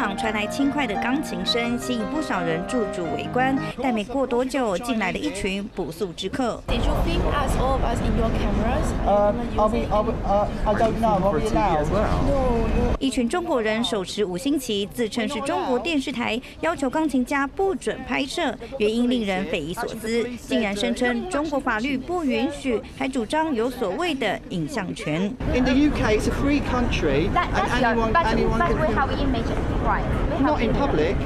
场传来轻快的钢琴声，吸引不少人驻足围观。但没过多久，进来了一群不速之客。Did you film us all of us in your cameras? Uh, are we, are we, uh, I don't know. Are we allowed? No, no. 一群中国人手持五星旗，自称是中国电视台，要求钢琴家不准拍摄，原因令人匪夷所思，竟然声称中国法律不允许，还主张有所谓的影像权。In the UK, it's a free country, That, and that's anyone, anyone but we can. Not in public.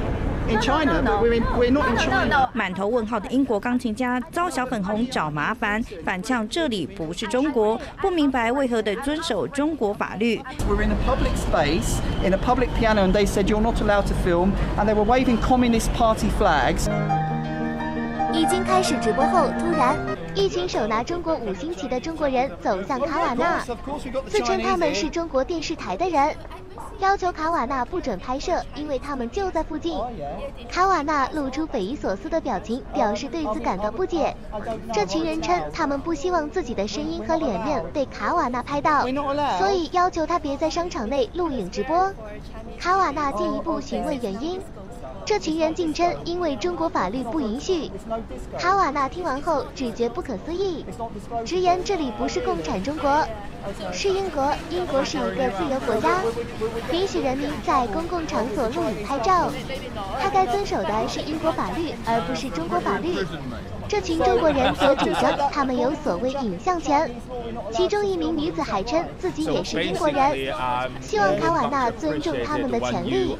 In China, but we're in, we're not in No, no, China. no, no. 满头问号的英国钢琴家遭小粉红找麻烦，反呛这里不是中国，不明白为何得遵守中国法律。We're in a public space, in a public piano, and they said you're not allowed to film, and they were waving Communist Party flags. 已经开始直播后，突然，一群手拿中国五星旗的中国人走向卡瓦纳自称他们是中国电视台的人，要求卡瓦纳不准拍摄，因为他们就在附近。卡瓦纳露出匪夷所思的表情，表示对此感到不解。这群人称他们不希望自己的声音和脸面被卡瓦纳拍到，所以要求他别在商场内录影直播。卡瓦纳进一步询问原因。这群人竟称因为中国法律不允许。卡瓦纳听完后只觉不可思议，直言这里不是共产中国，是英国。英国是一个自由国家，允许人民在公共场所录影拍照。他该遵守的是英国法律，而不是中国法律。这群中国人则主张他们有所谓影像权，其中一名女子还称自己也是英国人，希望卡瓦纳尊重他们的权利。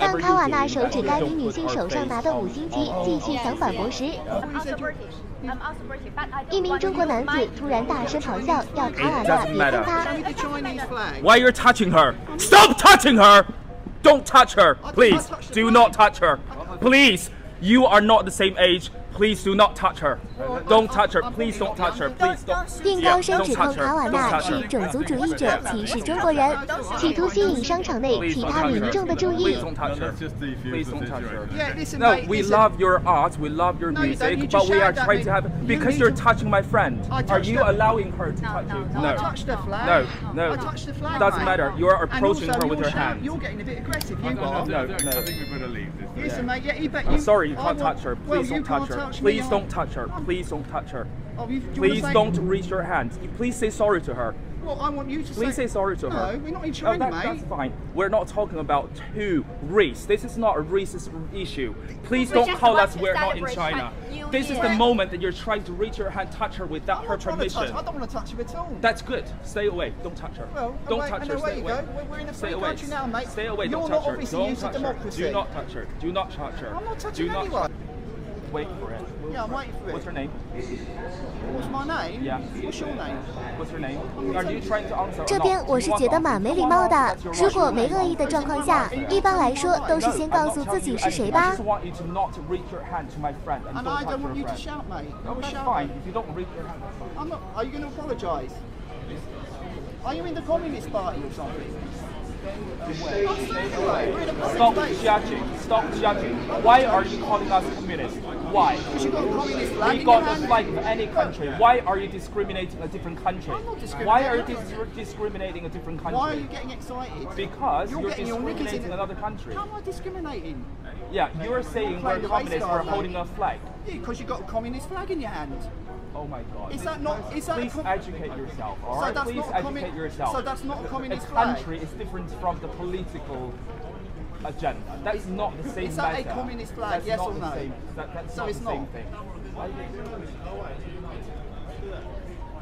当卡瓦纳手指该名女性手上拿的五星旗，继续想反驳时，一名中国男子突然大声咆哮，要卡瓦纳别 matter. 碰他。Why you're touching her? Stop touching her! Don't touch her, please. Do not touch her, please. You are not the same age. Please do not touch her. Don't touch her. Please don't touch her. Please don't. 并 Yeah, 高声 don't 指控 touch 卡瓦 her. 纳 Don't touch 是 her. 种族主义者，歧视中国人，企图吸引商场内 Please 其 don't 他 touch 民 her. 众的注 Please 意。 don't touch her. Let's just defuse Please the don't touch her. situation. Yeah, listen, No, mate, we listen. love your art, we love your No, you don't. You music, just but we are shouted at trying me. to have You because need you're to- touching my friend. I Are touched you her. allowing her to No, touch no, you? no. I No. touched the flag. No, no. I touched the flag. Doesn't mate. matter. You are And approaching also her with you're your shout- hand. You're getting a bit aggressive. You No, are. no, No, no, no. I think we better leave this. Listen, Yeah. mate. Yeah, you bet. I'm You, sorry, you I can't want- touch her. Well, Please you don't touch can't her. touch me Please either. don't touch her. Please don't touch her. Oh, you- do Please say- don't reach your hand. Please say sorry to her. Well, I want you to Please say sorry to her. No, we're not in Oh, China, that- mate. That's fine. We're not talking about two race. This is not a racist issue. Please We don't call us we're not in China. New This is the moment that you're trying to reach your hand, touch her without I'm her not to permission. I don't want to touch you at all. That's good. Stay away. Don't touch her. Well, don't away- touch and her. away Stay you away. go. We're- we're in a Stay free away. country now, mate. Stay away. You're don't touch her. obviously Don't used to touch her. democracy. Do not touch her. Do not touch her. I'm not touching Do anyone. 这边我是觉得蛮没礼貌的如果没恶意的状况下一般来说都是先告诉自己是谁吧。Stop judging. Stop judging. Why are you calling us communists? Why? Because you've got a flag We in got the flag of any country. Why are you discriminating a different country? Why are you discriminating. dis- discriminating a different country? Why are you getting excited? Because You're you're, your discriminating in- another country. How am I discriminating? Yeah, you're saying we're communists, we're holding a flag. Yeah, because you've got a communist flag in your hand. Oh my god. Is that not? Is that? a Please educate yourself, so alright? that's Please not a educate yourself. So that's not a A communist flag. country is different from the political agenda. That is not the same Is that a communist flag, That's yes or no? Same, that, that's So not it's the same not? thing.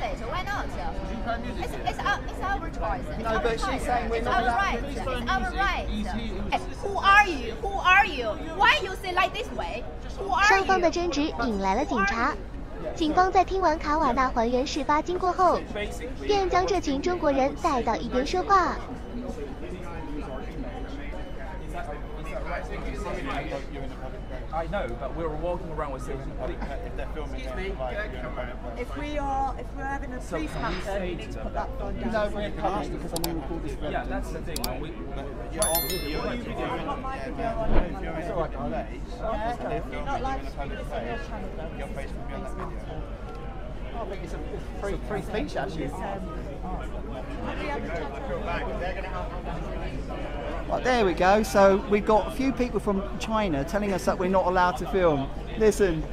it. Why not? It's, it's, our, it's our choice. It's No, our but she's right. saying we're it's not our right. It's our right. Hey, who are you? Who are you? Why you say like this way? Who are 双方的争执引来了警察。警方在听完卡瓦纳还原事发经过后，便将这群中国人带到一边说话。I know, but we were walking around with safety. Excuse me. If we are if we're having a police matter, you need to put that phone down. No, we're public because I'm going to record this. Yeah, that's the thing. When we, Got my video on It's all right, darling. You're not live streaming this on your channel. Your face will be on that video. I think it's a it's free, free speech actually. Right, there we go. So we've got a few people from China telling us that we're not allowed to film. Listen.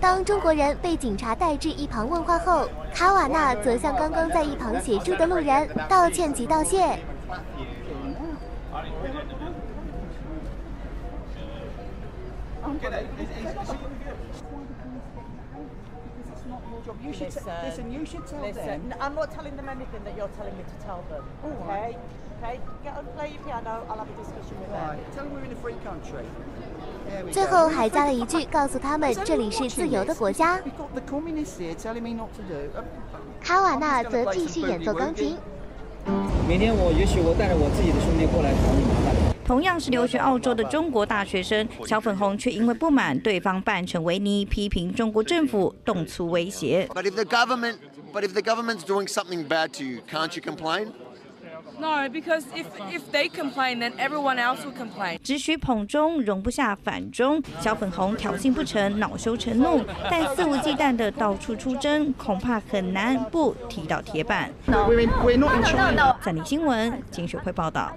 当中国人被警察带至一旁问话后，卡瓦纳则向刚刚在一旁协助的路人道歉及道谢。 You should Listen, listen. You should tell. Listen, I'm not telling them anything that you're telling me to tell them. Okay? Okay? Get on, play your piano. I'll have a discussion with them. Right, tell them we're in a free country. 最后还加了一句，告诉他们这里是自由的国家。Uh, 卡瓦纳则继续演奏钢琴。明天我也许我带着我自己的兄弟过来找你麻烦。同样是留学澳洲的中国大学生小粉红，却因为不满对方扮成维尼，批评中国政府，动粗威胁。But if the government, but if the government's doing something bad to you, can't you complain? No, because if if they complain, then everyone else will complain. 只许捧中，容不下反中。小粉红挑衅不成，恼羞成怒，但肆无忌惮的到处出征，恐怕很难不踢到铁板。we're in, we're not in China. 三立新闻金雪辉报道。